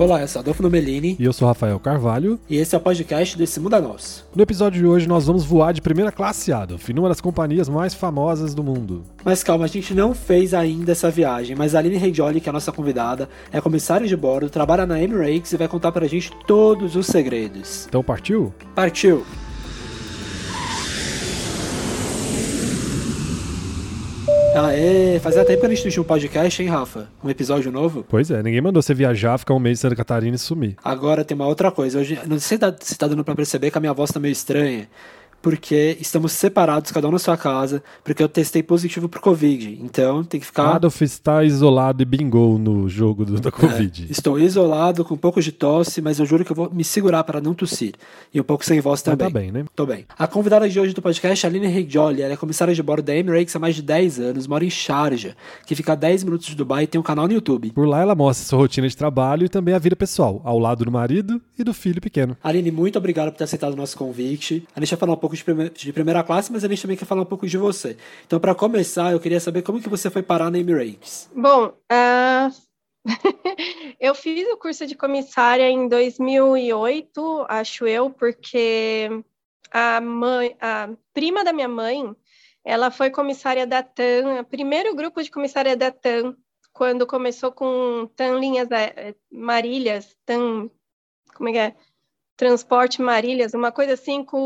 Olá, eu sou Adolfo Nomelini. E eu sou Rafael Carvalho. E esse é o podcast desse Mundo é Nosso. No episódio de hoje nós vamos voar de primeira classe, Adolf, numa das companhias mais famosas do mundo. Mas calma, a gente não fez ainda essa viagem, mas a Aline Regioli, que é a nossa convidada, é comissária de bordo, trabalha na Emirates e vai contar pra gente todos os segredos. Então partiu? Partiu! Aê, fazia tempo que a gente não tinha um podcast, hein, Rafa? Um episódio novo? Pois é, ninguém mandou você viajar, ficar um mês em Santa Catarina e sumir. Agora tem uma outra coisa. Hoje, não sei se tá, se tá dando pra perceber que a minha voz tá meio estranha porque estamos separados, cada um na sua casa, porque eu testei positivo pro Covid. Então tem que ficar. Adolf está isolado e bingou no jogo do, da Covid. É, estou isolado, com um pouco de tosse, mas eu juro que eu vou me segurar para não tossir. E um pouco sem voz também. Mas tá bem, né? Tô bem. A convidada de hoje do podcast é a Aline Regioli. Ela é comissária de bordo da Emirates há mais de 10 anos, mora em Sharjah, que fica a 10 minutos de Dubai e tem um canal no YouTube. Por lá ela mostra sua rotina de trabalho e também a vida pessoal, ao lado do marido e do filho pequeno. Aline, muito obrigado por ter aceitado o nosso convite. A gente vai falar um pouco de, prime de primeira classe, mas a gente também quer falar um pouco de você. Então, para começar, eu queria saber como que você foi parar na Emirates. Bom, uh... eu fiz o curso de comissária em 2008, acho eu, porque a mãe, a prima da minha mãe, ela foi comissária da TAM, primeiro grupo de comissária da TAM, quando começou com TAM linhas Marílias, TAM, como é que é? Transporte Marílias, uma coisa assim com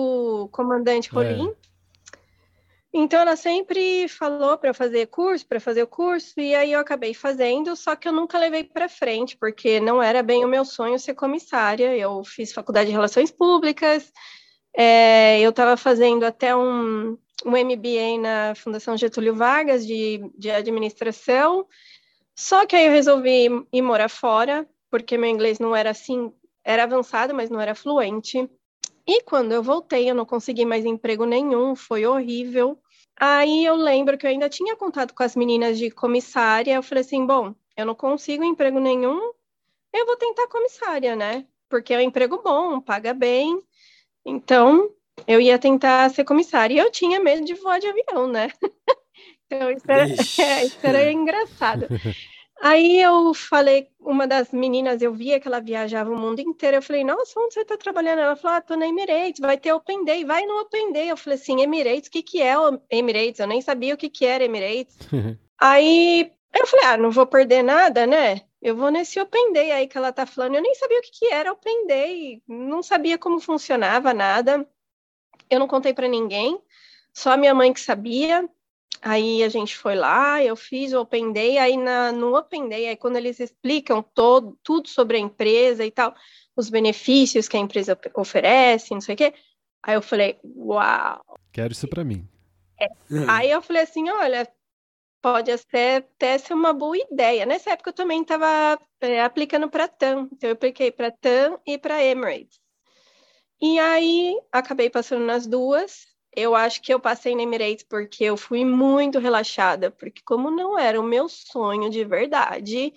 o comandante é. Rolim. É. Então ela sempre falou para fazer curso, para fazer o curso, e aí eu acabei fazendo, só que eu nunca levei para frente, porque não era bem o meu sonho ser comissária. Eu fiz faculdade de Relações Públicas, é, eu estava fazendo até um, um MBA na Fundação Getúlio Vargas de, de administração, só que aí eu resolvi ir morar fora, porque meu inglês não era assim era avançado, mas não era fluente. E quando eu voltei, eu não consegui mais emprego nenhum, foi horrível. Aí eu lembro que eu ainda tinha contato com as meninas de comissária. Eu falei assim: bom, eu não consigo emprego nenhum, eu vou tentar comissária, né? Porque é um emprego bom, paga bem. Então, eu ia tentar ser comissária. E eu tinha medo de voar de avião, né? então, isso era, isso era engraçado. Aí eu falei, uma das meninas, eu via que ela viajava o mundo inteiro. Eu falei, nossa, onde você está trabalhando? Ela falou, ah, tô na Emirates, vai ter Open Day, vai no Open Day. Eu falei assim, Emirates, o que, que é o Emirates? Eu nem sabia o que, que era Emirates. Aí eu falei, ah, não vou perder nada, né? Eu vou nesse Open Day aí que ela tá falando. Eu nem sabia o que, que era Open Day, não sabia como funcionava nada. Eu não contei para ninguém, só a minha mãe que sabia. Aí a gente foi lá, eu fiz o Open Day, aí na, no Open Day, aí quando eles explicam todo, tudo sobre a empresa e tal, os benefícios que a empresa oferece, não sei o quê, aí eu falei, uau! Quero isso para mim. É. Aí eu falei assim, olha, pode até, até ser uma boa ideia. Nessa época eu também estava é, aplicando para TAM, então eu apliquei para TAM e para Emirates. E aí acabei passando nas duas, eu acho que eu passei na Emirates porque eu fui muito relaxada, porque como não era o meu sonho de verdade,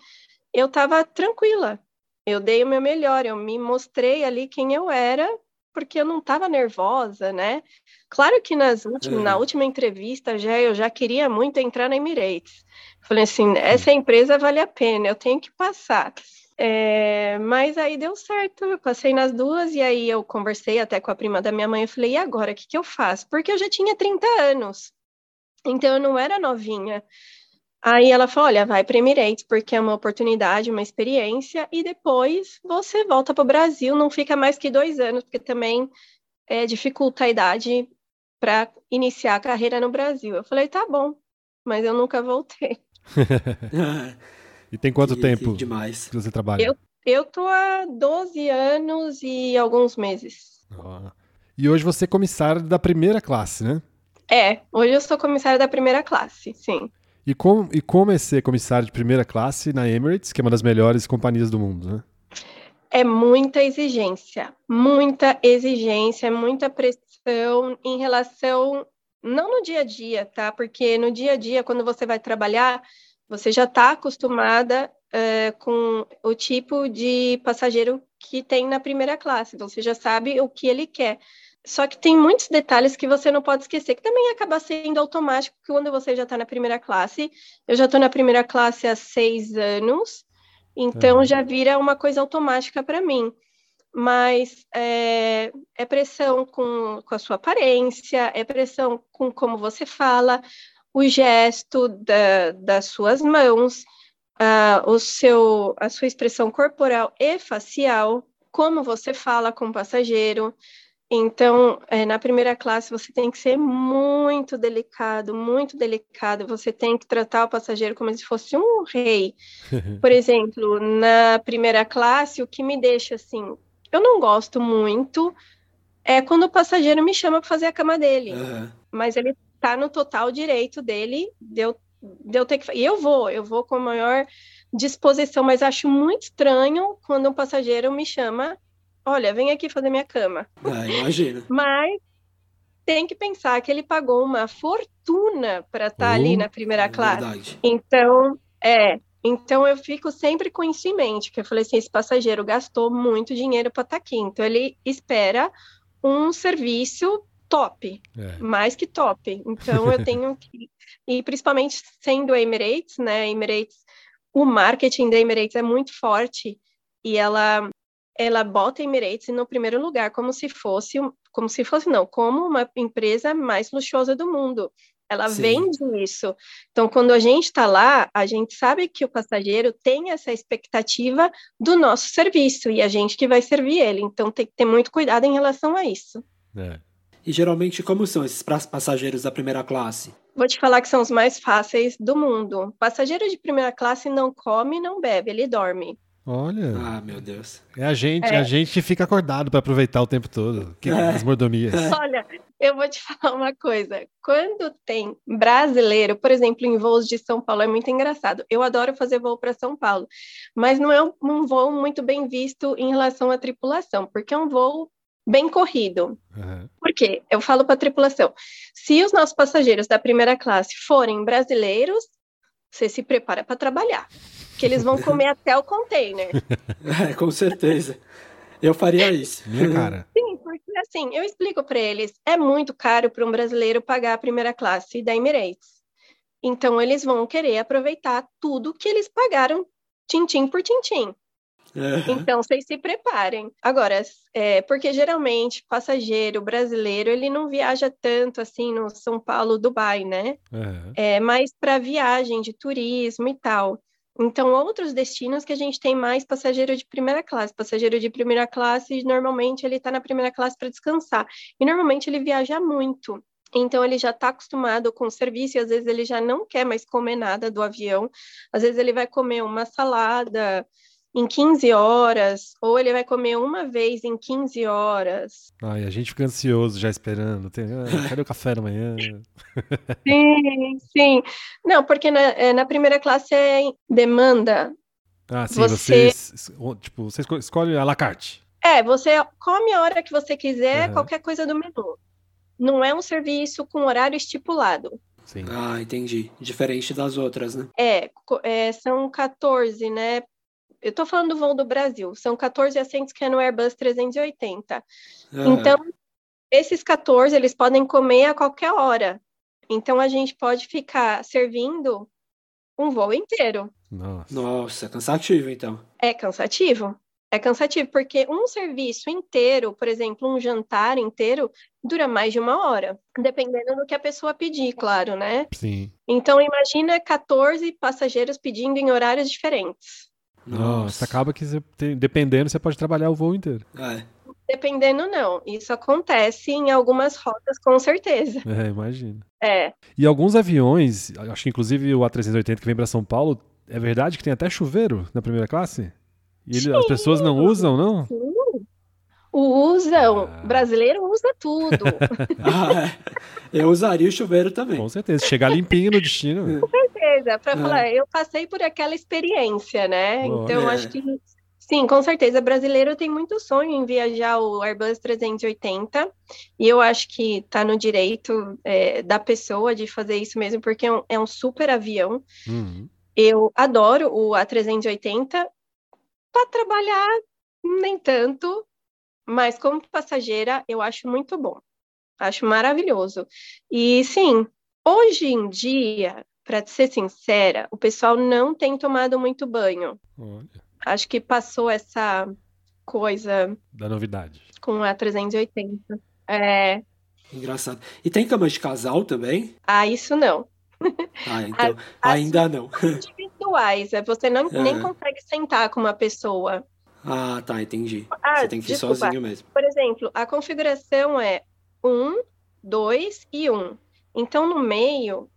eu estava tranquila. Eu dei o meu melhor, eu me mostrei ali quem eu era, porque eu não estava nervosa, né? Claro que nas últimas, na última entrevista já eu já queria muito entrar na Emirates. Falei assim, essa empresa vale a pena, eu tenho que passar. É, mas aí deu certo, eu passei nas duas e aí eu conversei até com a prima da minha mãe e falei, e agora, o que, que eu faço? Porque eu já tinha 30 anos, então eu não era novinha. Aí ela falou, olha, vai para Emirates, porque é uma oportunidade, uma experiência, e depois você volta para o Brasil, não fica mais que dois anos, porque também é, dificulta a idade para iniciar a carreira no Brasil. Eu falei, tá bom, mas eu nunca voltei. E tem quanto que, tempo que demais. que você trabalha? Eu, eu tô há 12 anos e alguns meses. Oh. E hoje você é comissária da primeira classe, né? É, hoje eu sou comissária da primeira classe, sim. E como, e como é ser comissária de primeira classe na Emirates, que é uma das melhores companhias do mundo, né? É muita exigência, muita exigência, muita pressão em relação, não no dia a dia, tá? Porque no dia a dia, quando você vai trabalhar, você já está acostumada uh, com o tipo de passageiro que tem na primeira classe, você já sabe o que ele quer. Só que tem muitos detalhes que você não pode esquecer, que também acaba sendo automático quando você já está na primeira classe. Eu já estou na primeira classe há seis anos, Então já vira uma coisa automática para mim. Mas é, é pressão com, com a sua aparência, é pressão com como você fala, o gesto da, das suas mãos, uh, o seu, a sua expressão corporal e facial, como você fala com o passageiro. Então, é, na primeira classe, você tem que ser muito delicado, muito delicado. Você tem que tratar o passageiro como se fosse um rei. Por exemplo, na primeira classe, o que me deixa assim, eu não gosto muito é quando o passageiro me chama para fazer a cama dele. Uhum. Mas ele está no total direito dele de eu, de eu ter que. E eu vou, eu vou com a maior disposição, mas acho muito estranho quando um passageiro me chama olha, vem aqui fazer minha cama. Ah, imagina. Mas tem que pensar que ele pagou uma fortuna para estar tá ali uh, na primeira é classe. Verdade. Então, é, então eu fico sempre com isso em mente, que eu falei assim, esse passageiro gastou muito dinheiro para estar tá aqui, então ele espera um serviço top, é. mais que top. Então eu tenho que e principalmente sendo a Emirates, né? Emirates, o marketing da Emirates é muito forte e ela ela bota a Emirates no primeiro lugar, como se fosse, como se fosse não, como uma empresa mais luxuosa do mundo. Ela Sim. vende isso. Então, quando a gente está lá, a gente sabe que o passageiro tem essa expectativa do nosso serviço e a gente que vai servir ele. Então, tem que ter muito cuidado em relação a isso. É. E geralmente, como são esses passageiros da primeira classe? Vou te falar que são os mais fáceis do mundo. passageiro de primeira classe não come, não bebe, ele dorme. Olha. Ah, meu Deus. É a gente, é. a gente fica acordado para aproveitar o tempo todo. Que é. as mordomias. Olha, eu vou te falar uma coisa. Quando tem brasileiro, por exemplo, em voos de São Paulo, é muito engraçado. Eu adoro fazer voo para São Paulo, mas não é um voo muito bem visto em relação à tripulação, porque é um voo bem corrido. Uhum. Por quê? Eu falo para a tripulação: se os nossos passageiros da primeira classe forem brasileiros, você se prepara para trabalhar que eles vão comer até o container. É, com certeza. Eu faria isso. Minha cara. Sim, porque assim, eu explico para eles, é muito caro para um brasileiro pagar a primeira classe da Emirates. Então eles vão querer aproveitar tudo que eles pagaram tintim por tintim. Uhum. Então, vocês se preparem. Agora, é, porque geralmente passageiro brasileiro ele não viaja tanto assim no São Paulo, Dubai, né? Uhum. É mais para viagem de turismo e tal. Então, outros destinos que a gente tem mais passageiro de primeira classe. Passageiro de primeira classe, normalmente ele está na primeira classe para descansar. E normalmente ele viaja muito. Então, ele já está acostumado com o serviço e às vezes ele já não quer mais comer nada do avião. Às vezes ele vai comer uma salada, em 15 horas, ou ele vai comer uma vez em 15 horas. Ai, a gente fica ansioso já esperando. Tem, ah, cadê o café da manhã? sim, sim. Não, porque na, é, na primeira classe é demanda. Ah, sim, você, você tipo, você escolhe a la carte. É, você come a hora que você quiser, uhum. qualquer coisa do menu. Não é um serviço com horário estipulado. Sim. Ah, entendi. Diferente das outras, né? É, é, são 14, né? Eu estou falando do voo do Brasil, são 14 assentos que é no Airbus 380. Uhum. Então, esses 14, eles podem comer a qualquer hora. Então, a gente pode ficar servindo um voo inteiro. Nossa, Nossa cansativo, então. É cansativo. É cansativo, porque um serviço inteiro, por exemplo, um jantar inteiro, dura mais de uma hora, dependendo do que a pessoa pedir, claro, né? Sim. Então, imagina 14 passageiros pedindo em horários diferentes. Nossa, acaba que você tem, dependendo, você pode trabalhar o voo inteiro. É. Dependendo, não. Isso acontece em algumas rotas, com certeza. É, imagina. É. E alguns aviões, acho que inclusive o A380 que vem para São Paulo, é verdade que tem até chuveiro na primeira classe? E ele, as pessoas não usam, não? Sim. Usam. Ah. Brasileiro usa tudo. ah, é. Eu usaria o chuveiro também. Com certeza. Chegar limpinho no destino. Com certeza. Para é. falar, eu passei por aquela experiência, né? Boa. Então, é. acho que Sim, com certeza. Brasileiro tem muito sonho em viajar o Airbus 380 e eu acho que está no direito é, da pessoa de fazer isso mesmo, porque é um, é um super avião. Uhum. Eu adoro o A380 para trabalhar, nem tanto, mas como passageira eu acho muito bom. Acho maravilhoso. E sim, hoje em dia, para ser sincera, o pessoal não tem tomado muito banho. Olha. Acho que passou essa coisa Da novidade. com a 380. É, Engraçado. E tem cama de casal também? ah, isso não. Ah, então as- ainda não. Individuais, é, você não, nem É. consegue sentar com uma pessoa. Ah, tá, entendi. Ah, Você tem que ir desculpa. sozinho mesmo. Por exemplo, a configuração é 1, 2 e 1. Então, no meio,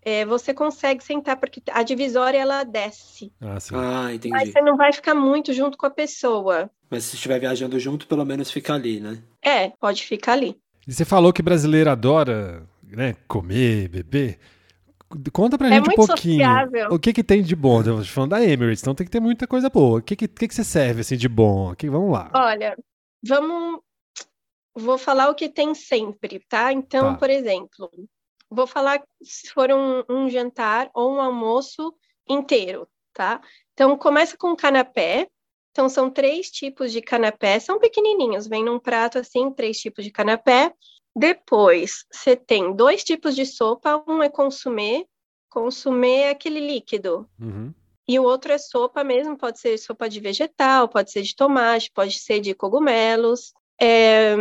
é, você consegue sentar, porque a divisória ela desce. Ah, sim. Ah, Aí entendi. você não vai ficar muito junto com a pessoa. Mas se estiver viajando junto, pelo menos fica ali, né? É, pode ficar ali. E você falou que brasileiro adora, né, comer, beber. Conta pra É gente um pouquinho. sociável. O que que tem de bom? Eu tô falando da Emirates, então tem que ter muita coisa boa. O que que, que, que você serve assim de bom? Que, vamos lá. Olha, vamos. Vou falar o que tem sempre, tá? Então, Tá. por exemplo, vou falar se for um, um jantar ou um almoço inteiro, tá? Então, começa com canapé. Então, são três tipos de canapé, são pequenininhos, vem num prato assim, três tipos de canapé. Depois, você tem dois tipos de sopa, um é consumê, consumê é aquele líquido, Uhum. e o outro é sopa mesmo, pode ser sopa de vegetal, pode ser de tomate, pode ser de cogumelos. É,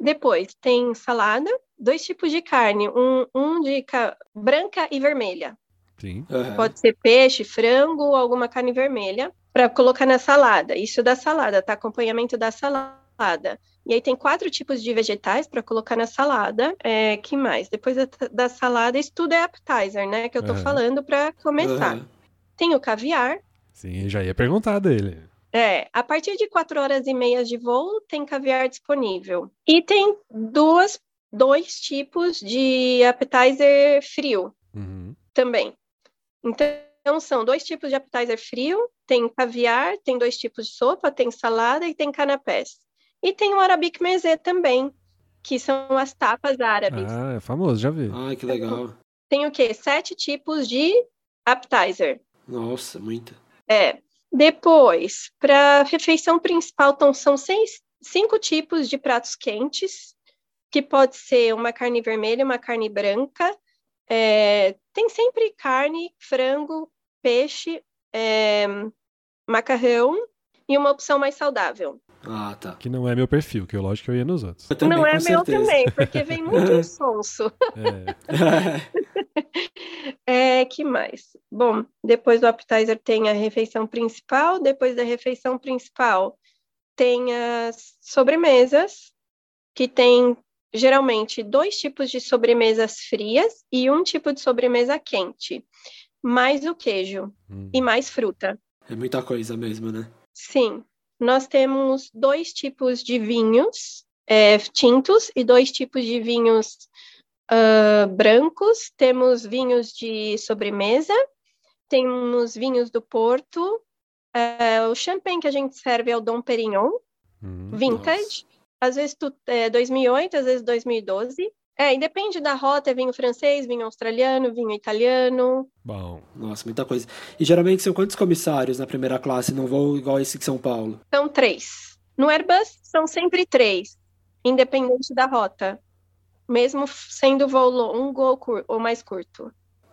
Depois tem salada, dois tipos de carne, um, um de ca- branca e vermelha. Sim. Aham. Pode ser peixe, frango ou alguma carne vermelha para colocar na salada. Isso da salada, tá? Acompanhamento da salada. E aí tem quatro tipos de vegetais para colocar na salada. É, que mais? Depois da, da salada, isso tudo é appetizer, né? Que eu tô Aham. falando para começar. Aham. Tem o caviar. Sim, já ia perguntar dele. É, a partir de quatro horas e meia de voo, tem caviar disponível. E tem duas, dois tipos de appetizer frio Uhum. também. Então, são dois tipos de appetizer frio, tem caviar, tem dois tipos de sopa, tem salada e tem canapés. E tem o Arabic Mezê também, que são as tapas árabes. Ah, é famoso, já vi. Ah, que legal. Tem o quê? Sete tipos de appetizer. Nossa, muita. É. Depois, para refeição principal, então, são seis, cinco tipos de pratos quentes, que pode ser uma carne vermelha, uma carne branca. É, tem sempre carne, frango, peixe, é, macarrão e uma opção mais saudável. Ah, tá. Que não é meu perfil, que eu lógico que eu ia nos outros. Não é meu certeza. também, porque vem muito sonso. É. É, que mais? Bom, depois do appetizer tem a refeição principal, depois da refeição principal tem as sobremesas, que tem geralmente dois tipos de sobremesas frias e um tipo de sobremesa quente, mais o queijo Hum. e mais fruta. É muita coisa mesmo, né? Sim, nós temos dois tipos de vinhos é, tintos e dois tipos de vinhos ah, brancos. Temos vinhos de sobremesa, temos vinhos do Porto. é, o champanhe que a gente serve é o Dom Perignon, Hum. vintage. Às vezes tu, é 2008, às vezes 2012. É, e depende da rota, é vinho francês, vinho australiano, vinho italiano. Bom. Nossa, muita coisa. E geralmente são quantos comissários na primeira classe num voo igual esse de São Paulo? São três. No Airbus, são sempre três, independente da rota. Mesmo sendo voo longo ou, cur- ou mais curto.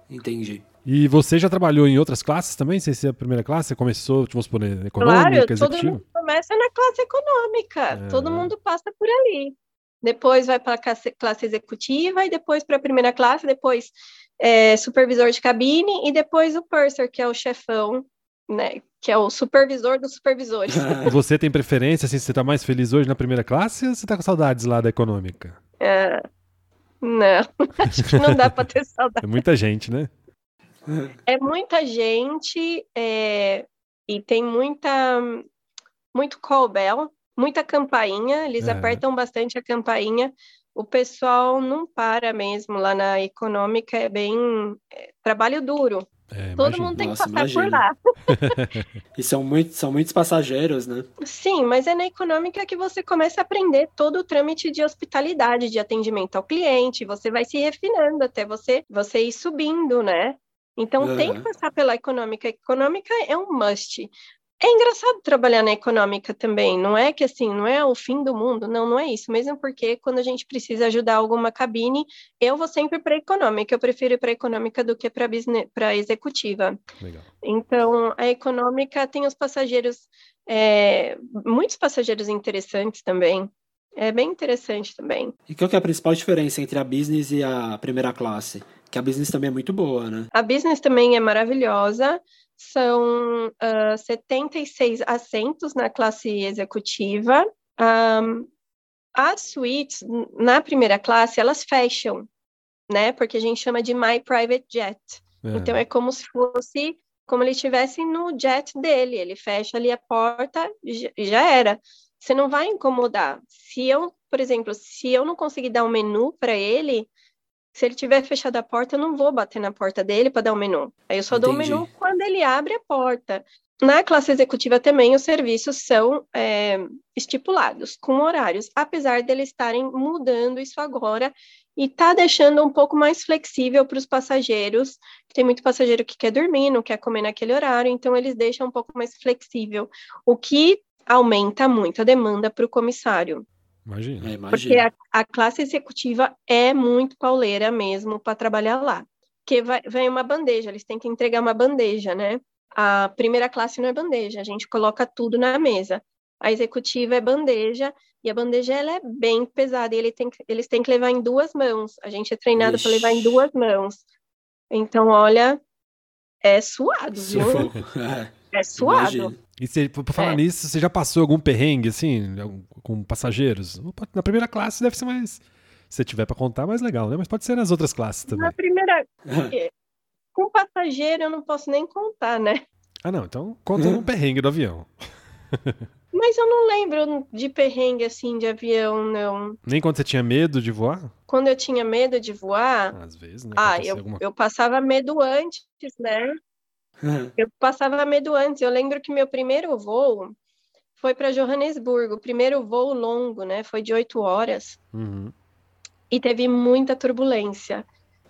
Entendi. E você já trabalhou em outras classes também, sem ser a primeira classe? Você começou, vamos supor, na econômica, claro, todo executiva? mundo começa na classe econômica. É. Todo mundo passa por ali. Depois vai para a classe, classe executiva, e depois para a primeira classe, depois é, supervisor de cabine, e depois o purser, que é o chefão, né? Que é o supervisor dos supervisores. Você tem preferência, assim, você tá mais feliz hoje na primeira classe ou você tá com saudades lá da econômica? É, não, acho que não dá para ter saudade. É muita gente, né? É muita gente é, e tem muita muito call bell, muita campainha, eles É. apertam bastante a campainha. O pessoal não para mesmo lá na econômica, é bem é, trabalho duro. É, Todo mundo tem Nossa, que passar por imagino. lá. E são, muito, são muitos passageiros, né? Sim, mas é na econômica que você começa a aprender todo o trâmite de hospitalidade, de atendimento ao cliente, você vai se refinando até você, você ir subindo, né? Então tem que passar pela econômica. Econômica é um must. É engraçado trabalhar na econômica também, não é que assim, não é o fim do mundo, não, não é isso, mesmo porque quando a gente precisa ajudar alguma cabine, eu vou sempre para econômica, eu prefiro ir para econômica do que para para executiva. Legal. Então, a econômica tem os passageiros, é, muitos passageiros interessantes também. É bem interessante também. E qual que é a principal diferença entre a business e a primeira classe? Que a business também é muito boa, né? A business também é maravilhosa. São uh, 76 assentos na classe executiva. Um, as suítes, na primeira classe, elas fecham, né? Porque a gente chama de My Private Jet. É. Então, é como se fosse como ele estivesse no jet dele. Ele fecha ali a porta e já era. Você não vai incomodar. Se eu, por exemplo, se eu não conseguir dar um menu para ele, se ele tiver fechado a porta, eu não vou bater na porta dele para dar o um menu. Aí eu só Entendi. dou o menu quando ele abre a porta. Na classe executiva também os serviços são é, estipulados, com horários, apesar deles estarem mudando isso agora e tá deixando um pouco mais flexível para os passageiros. Tem muito passageiro que quer dormir, não quer comer naquele horário, então eles deixam um pouco mais flexível, o que aumenta muito a demanda para o comissário. Imagina. É, Porque a, a, classe executiva é muito pauleira mesmo para trabalhar lá. Porque vai, vem uma bandeja, eles têm que entregar uma bandeja, né? A primeira classe não é bandeja, a gente coloca tudo na mesa. A executiva é bandeja, e a bandeja ela é bem pesada, e ele tem, eles têm que levar em duas mãos. A gente é treinado para levar em duas mãos. Então, olha, é suado, viu? É, é suado. Imagina. E você, por falar é. nisso, você já passou algum perrengue, assim, com passageiros? Na primeira classe deve ser mais. Se tiver para contar, mais legal, né? Mas pode ser nas outras classes também. Na primeira. com passageiro eu não posso nem contar, né? Ah, não. Então conta um perrengue do avião. Mas eu não lembro de perrengue assim de avião, não. Nem quando você tinha medo de voar? Quando eu tinha medo de voar. Às vezes, né? Ah, eu, alguma... eu passava medo antes, né? Eu passava medo antes. Eu lembro que meu primeiro voo foi para Johannesburgo, o primeiro voo longo, né? Foi de oito horas. Uhum. E teve muita turbulência.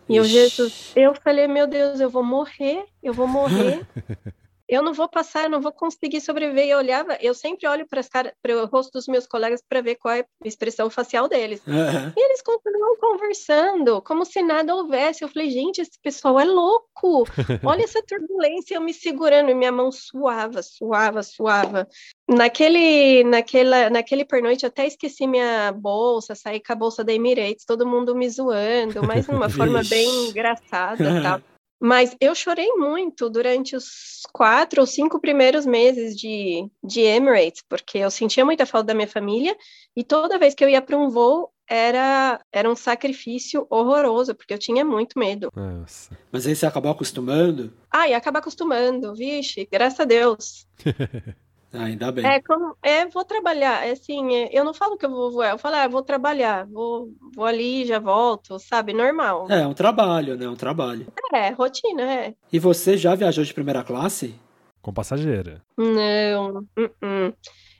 E eu, Jesus, eu falei, meu Deus, eu vou morrer, eu vou morrer. eu não vou passar, eu não vou conseguir sobreviver. Eu olhava, eu sempre olho para o rosto dos meus colegas para ver qual é a expressão facial deles. Uhum. E eles continuam conversando, como se nada houvesse. Eu falei, gente, esse pessoal é louco. Olha essa turbulência, eu me segurando, e minha mão suava, suava, suava. Naquele, naquela, naquele pernoite, até esqueci minha bolsa, saí com a bolsa da Emirates, todo mundo me zoando, mas de uma forma bem engraçada, tal. Mas eu chorei muito durante os quatro ou cinco primeiros meses de, de Emirates, porque eu sentia muita falta da minha família e toda vez que eu ia para um voo era, era um sacrifício horroroso, porque eu tinha muito medo. Nossa. Mas aí você acabou acostumando? Ah, e acaba acostumando, vixe, graças a Deus. Ah, ainda bem. É, como, é, vou trabalhar, é assim, é, eu não falo que eu vou voar, eu falo, ah, vou trabalhar, vou, vou ali, já volto, sabe, normal. É, é um trabalho, né, um trabalho. É, rotina, é. E você já viajou de primeira classe? Com passageira? Não, uh -uh.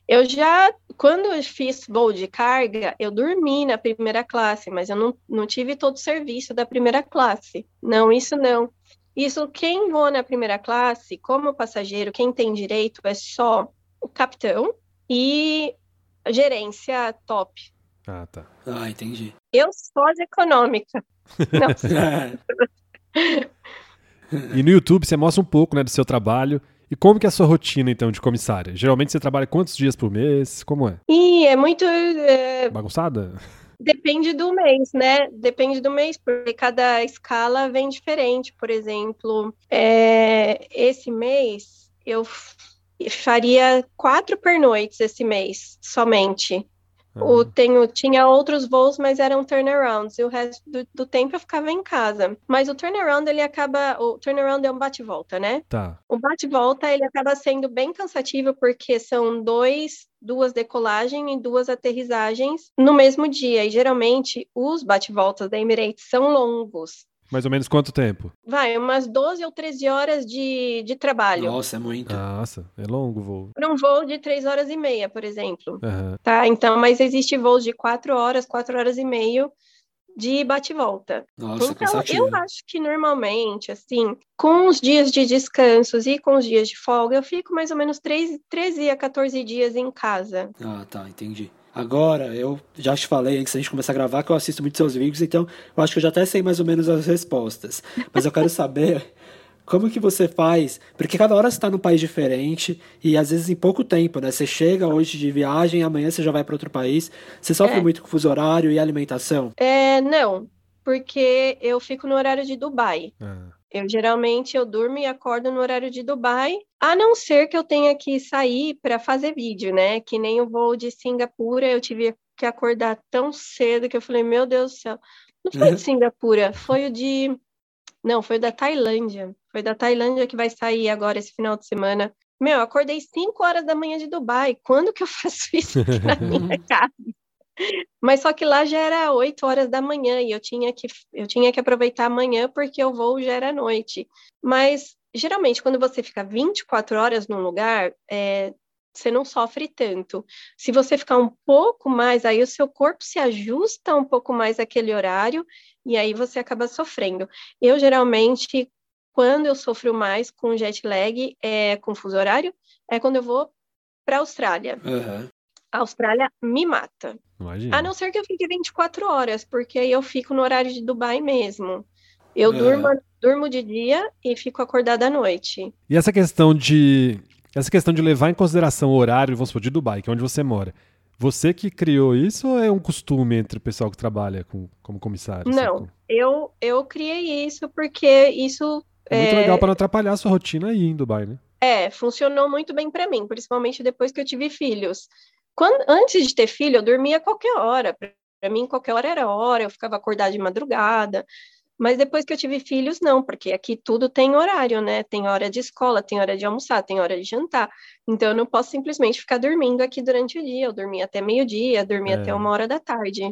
eu já, quando eu fiz voo de carga, eu dormi na primeira classe, mas eu não, não tive todo o serviço da primeira classe. Não, isso não. Isso, quem voa na primeira classe, como passageiro, quem tem direito é só capitão e a gerência top. Ah, tá. Ah, entendi. Eu sou de econômica. e no YouTube você mostra um pouco né, do seu trabalho. E como que é a sua rotina, então, de comissária? Geralmente você trabalha quantos dias por mês? Como é? E é muito... É... Bagunçada? Depende do mês, né? Depende do mês, porque cada escala vem diferente. Por exemplo, é... esse mês eu faria quatro pernoites esse mês somente. O, ah. tenho, tinha outros voos, mas eram turnarounds, e o resto do, do, tempo eu ficava em casa. Mas o turnaround, ele acaba. O turnaround é um bate-volta, né? Tá. O bate-volta, ele acaba sendo bem cansativo, porque são dois, duas decolagens e duas aterrissagens no mesmo dia. E geralmente os bate-voltas da Emirates são longos. Mais ou menos quanto tempo? Vai, umas 12 ou 13 horas de, de trabalho. Nossa, é muito. Nossa, é longo o voo. Para um voo de 3 horas e meia, por exemplo. Uhum. Tá, então, mas existe voos de 4 horas, 4 horas e meia, de bate e volta. Nossa, então, cansativo. eu acho que normalmente, assim, com os dias de descansos e com os dias de folga, eu fico mais ou menos 3, 13 a 14 dias em casa. Ah, tá, entendi. Agora, eu já te falei antes da gente começar a gravar que eu assisto muito seus vídeos, então eu acho que eu já até sei mais ou menos as respostas. Mas eu quero saber como que você faz, porque cada hora você está num país diferente e às vezes em pouco tempo, né? Você chega hoje de viagem, amanhã você já vai para outro país. Você sofre É. muito com fuso horário e alimentação? É, não, porque eu fico no horário de Dubai. Ah, Eu geralmente eu durmo e acordo no horário de Dubai, a não ser que eu tenha que sair para fazer vídeo, né? Que nem o voo de Singapura, eu tive que acordar tão cedo que eu falei, meu Deus do céu. Não foi de Singapura, foi o de. Não, foi o da Tailândia. Foi da Tailândia que vai sair agora esse final de semana. Meu, eu acordei 5 horas da manhã de Dubai. Quando que eu faço isso aqui na minha casa? Mas só que lá já era 8 horas da manhã e eu tinha que, eu tinha que aproveitar amanhã porque o voo já era à noite. Mas geralmente, quando você fica 24 horas num lugar, é, você não sofre tanto. Se você ficar um pouco mais, aí o seu corpo se ajusta um pouco mais àquele horário e aí você acaba sofrendo. Eu geralmente, quando eu sofro mais com jet lag, é, com fuso horário, é quando eu vou para a Austrália. Aham. A Austrália me mata. Imagina. A não ser que eu fique 24 horas, porque aí eu fico no horário de Dubai mesmo. Eu É. durmo, durmo de dia e fico acordada à noite. E essa questão de essa questão de levar em consideração o horário, vamos supor, de Dubai, que é onde você mora. Você que criou isso ou é um costume entre o pessoal que trabalha com, como comissário? Não. Assim, Eu, eu criei isso porque isso É muito É. legal para não atrapalhar a sua rotina aí em Dubai, né? é, funcionou muito bem para mim, principalmente depois que eu tive filhos. Quando, antes de ter filho, eu dormia a qualquer hora. Para mim, qualquer hora era hora, eu ficava acordada de madrugada. Mas depois que eu tive filhos, não, porque aqui tudo tem horário, né? Tem hora de escola, tem hora de almoçar, tem hora de jantar. Então eu não posso simplesmente ficar dormindo aqui durante o dia. Eu dormi até meio-dia, dormi É. até uma hora da tarde.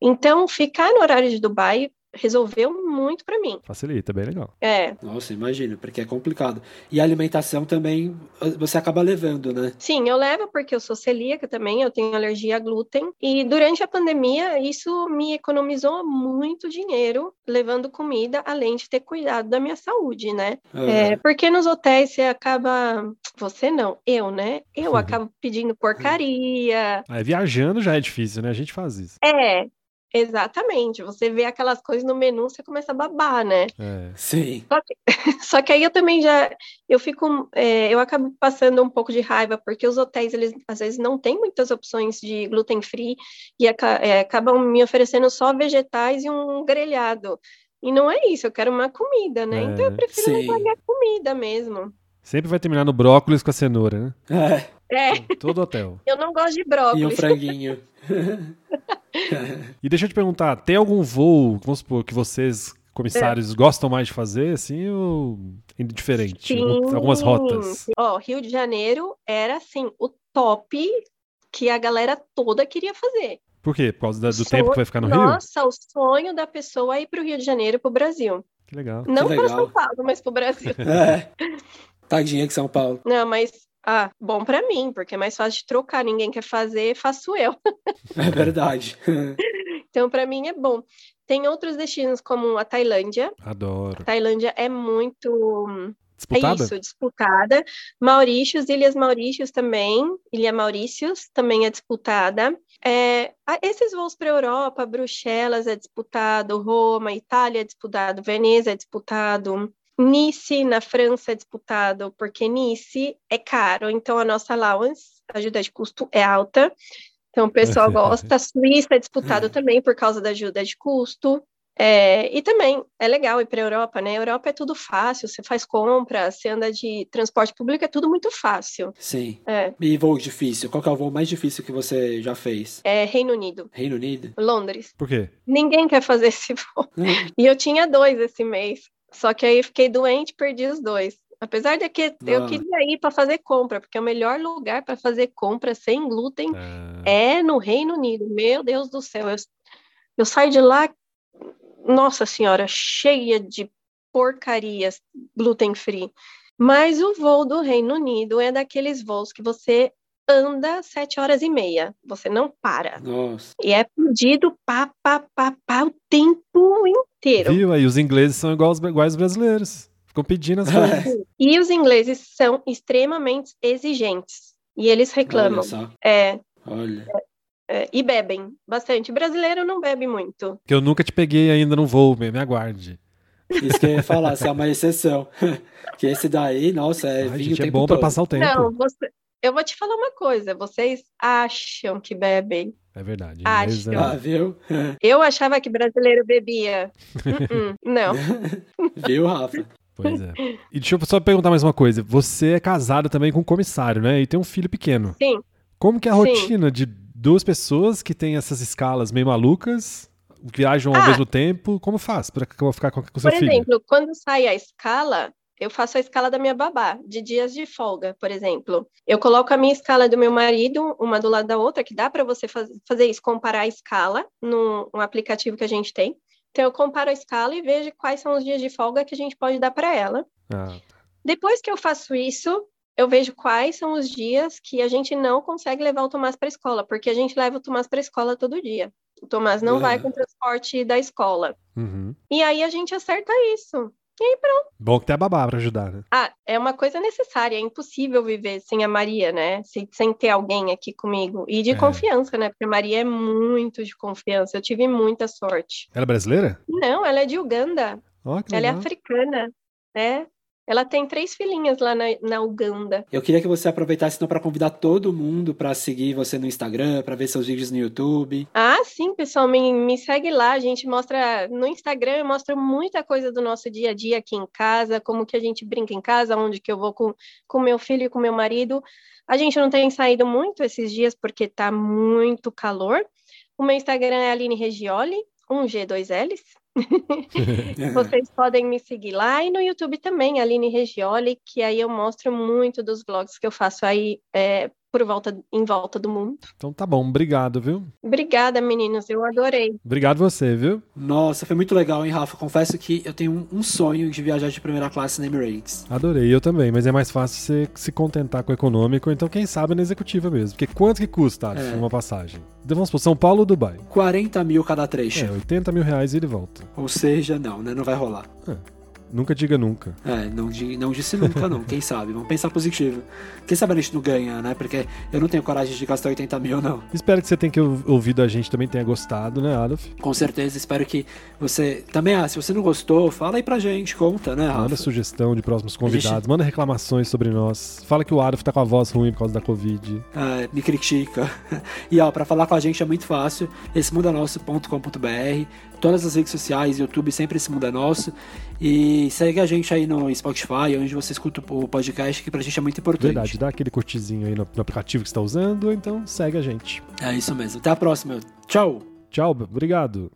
Então, ficar no horário de Dubai resolveu muito para mim. Facilita, é bem legal. É, Nossa, imagino, porque é complicado. E a alimentação também você acaba levando, né? Sim, eu levo porque eu sou celíaca também, eu tenho alergia a glúten. E durante a pandemia, isso me economizou muito dinheiro levando comida, além de ter cuidado da minha saúde, né? É, porque nos hotéis você acaba. Você não, eu, né? Eu Uhum. acabo pedindo porcaria. Ah, viajando já é difícil, né? A gente faz isso. É, exatamente. Você vê aquelas coisas no menu, você começa a babar, né? É. Sim. Só que aí eu também já, eu fico, é, eu acabo passando um pouco de raiva, porque os hotéis, eles às vezes não têm muitas opções de gluten free e aca- é, acabam me oferecendo só vegetais e um grelhado. E não é isso, eu quero uma comida, né? Então eu É. prefiro Sim. levar minha comida mesmo. Sempre vai terminar no brócolis com a cenoura, né? É, É, Todo hotel. eu não gosto de e um brócolis. franguinho. E deixa eu te perguntar, tem algum voo, vamos supor, que vocês, comissários, gostam mais de fazer, assim, ou indiferente? Algum- Algumas rotas. sim. Ó, Rio de Janeiro era assim, o top que a galera toda queria fazer. Por quê? Por causa da- do Sonho- tempo que vai ficar no Rio? Nossa, o sonho da pessoa é ir para o Rio de Janeiro, para o Brasil. Que legal. Não para legal. São Paulo, mas para o Brasil. É. Tadinha que São Paulo. Não, mas ah, bom para mim, porque é mais fácil de trocar. Ninguém quer fazer, faço eu. É verdade. Então, para mim é bom. Tem outros destinos como a Tailândia. Adoro. A Tailândia é muito É Disputada? isso, disputada. Maurícios, Ilhas Maurícios também, Ilha Maurícios também é disputada. É, a- esses voos para a Europa, Bruxelas é disputado, Roma, Itália é disputado, Veneza é disputado, Nice, na França, é disputado, porque Nice é caro, então a nossa allowance, a ajuda de custo, é alta. Então o pessoal gosta. Suíça é disputado também por causa da ajuda de custo. É, e também é legal ir para a Europa, né? A Europa é tudo fácil, você faz compra, você anda de transporte público, é tudo muito fácil. Sim. É, E voo difícil? Qual que é o voo mais difícil que você já fez? é Reino Unido, Reino Unido? Londres. Por quê? Ninguém quer fazer esse voo. E eu tinha dois esse mês, só que aí fiquei doente, perdi os dois. Apesar de que eu queria ir para fazer compra, porque o melhor lugar para fazer compra sem glúten Ah, é no Reino Unido. Meu Deus do céu, eu, eu saio de lá, nossa senhora, cheia de porcarias gluten free. Mas o voo do Reino Unido é daqueles voos que você anda sete horas e meia. Você não para. Nossa. E é pedido pá, pá, pá, pá o tempo inteiro. Viu? Aí os ingleses são igual os, iguais os brasileiros. Ficam pedindo as coisas. E os ingleses são extremamente exigentes. E eles reclamam. Olha só. É, Olha. é, e bebem bastante. Brasileiro não bebe muito. Que eu nunca te peguei ainda no voo, me me aguarde. Isso que eu ia falar, se é uma exceção. que esse daí, nossa, é Ai, vinho o gente, é bom pra todo. passar o tempo. Não, você, eu vou te falar uma coisa. Vocês acham que bebem. É verdade. É- Ah, viu? Eu achava que brasileiro bebia. Uh-uh, não. viu, Rafa? Pois é. E deixa eu só perguntar mais uma coisa. Você é casado também com um comissário, né? E tem um filho pequeno. Sim. Como que é a Sim. rotina de duas pessoas que têm essas escalas meio malucas, viajam ao Ah. mesmo tempo? Como faz pra ficar com, com seu Por filho? exemplo, quando sai a escala, eu faço a escala da minha babá, de dias de folga, por exemplo. Eu coloco a minha escala do meu marido, uma do lado da outra, que dá para você faz- fazer isso, comparar a escala no, no aplicativo que a gente tem. Então, eu comparo a escala e vejo quais são os dias de folga que a gente pode dar para ela. Ah, Depois que eu faço isso, eu vejo quais são os dias que a gente não consegue levar o Tomás para a escola, porque a gente leva o Tomás para a escola todo dia. O Tomás não vai Uhum. com o transporte da escola. uhum. E aí a gente acerta isso. Bom que tem a babá pra ajudar, né? Ah, é uma coisa necessária, é impossível viver sem a Maria, né? Sem, sem ter alguém aqui comigo. E de É. confiança, né? Porque a Maria é muito de confiança. Eu tive muita sorte. Ela é brasileira? Não, ela é de Uganda. Que Ela é africana, né? Ela tem três filhinhas lá na, na Uganda. Eu queria que você aproveitasse então para convidar todo mundo para seguir você no Instagram, para ver seus vídeos no YouTube. Ah, sim, pessoal, me, me segue lá. A gente mostra no Instagram, eu mostro muita coisa do nosso dia a dia aqui em casa, como que a gente brinca em casa, onde que eu vou com com meu filho e com meu marido. A gente não tem saído muito esses dias porque tá muito calor. O meu Instagram é Aline Regioli, um G, dois L's. Vocês podem me seguir lá e no YouTube também, Aline Regioli, que aí eu mostro muito dos vlogs que eu faço aí é, por volta, em volta do mundo. Então tá bom, obrigado, viu? Obrigada, meninos, eu adorei. Obrigado você, viu? Nossa, foi muito legal, hein, Rafa? Confesso que eu tenho um, um sonho de viajar de primeira classe na Emirates. Adorei, eu também, mas é mais fácil você se contentar com o econômico, então quem sabe na executiva mesmo. Porque quanto que custa, É. uma passagem? Então vamos por São Paulo ou Dubai? 40 mil cada trecho. É, 80 mil reais e ele volta. Ou seja, não, né? Não vai rolar. Nunca diga nunca. É, não, não disse nunca, não. Quem sabe? Vamos pensar positivo. Quem sabe a gente não ganha, né? Porque eu não tenho coragem de gastar 80 mil, não. Espero que você tenha ouvido a gente também tenha gostado, né, Adolf? Com certeza, espero que você. Também, ah, se você não gostou, fala aí pra gente, conta, né, Manda Rafa? sugestão de próximos convidados, manda reclamações sobre nós. Fala que o Adolf tá com a voz ruim por causa da Covid. É, me critica. E ó, pra falar com a gente é muito fácil. Esse mundo é. Todas as redes sociais, YouTube, sempre esse mundo é nosso. E segue a gente aí no Spotify, onde você escuta o podcast, que pra gente é muito importante. Verdade, dá aquele curtizinho aí no, no aplicativo que você tá usando, então segue a gente. É isso mesmo. Até a próxima. Tchau! Tchau, obrigado.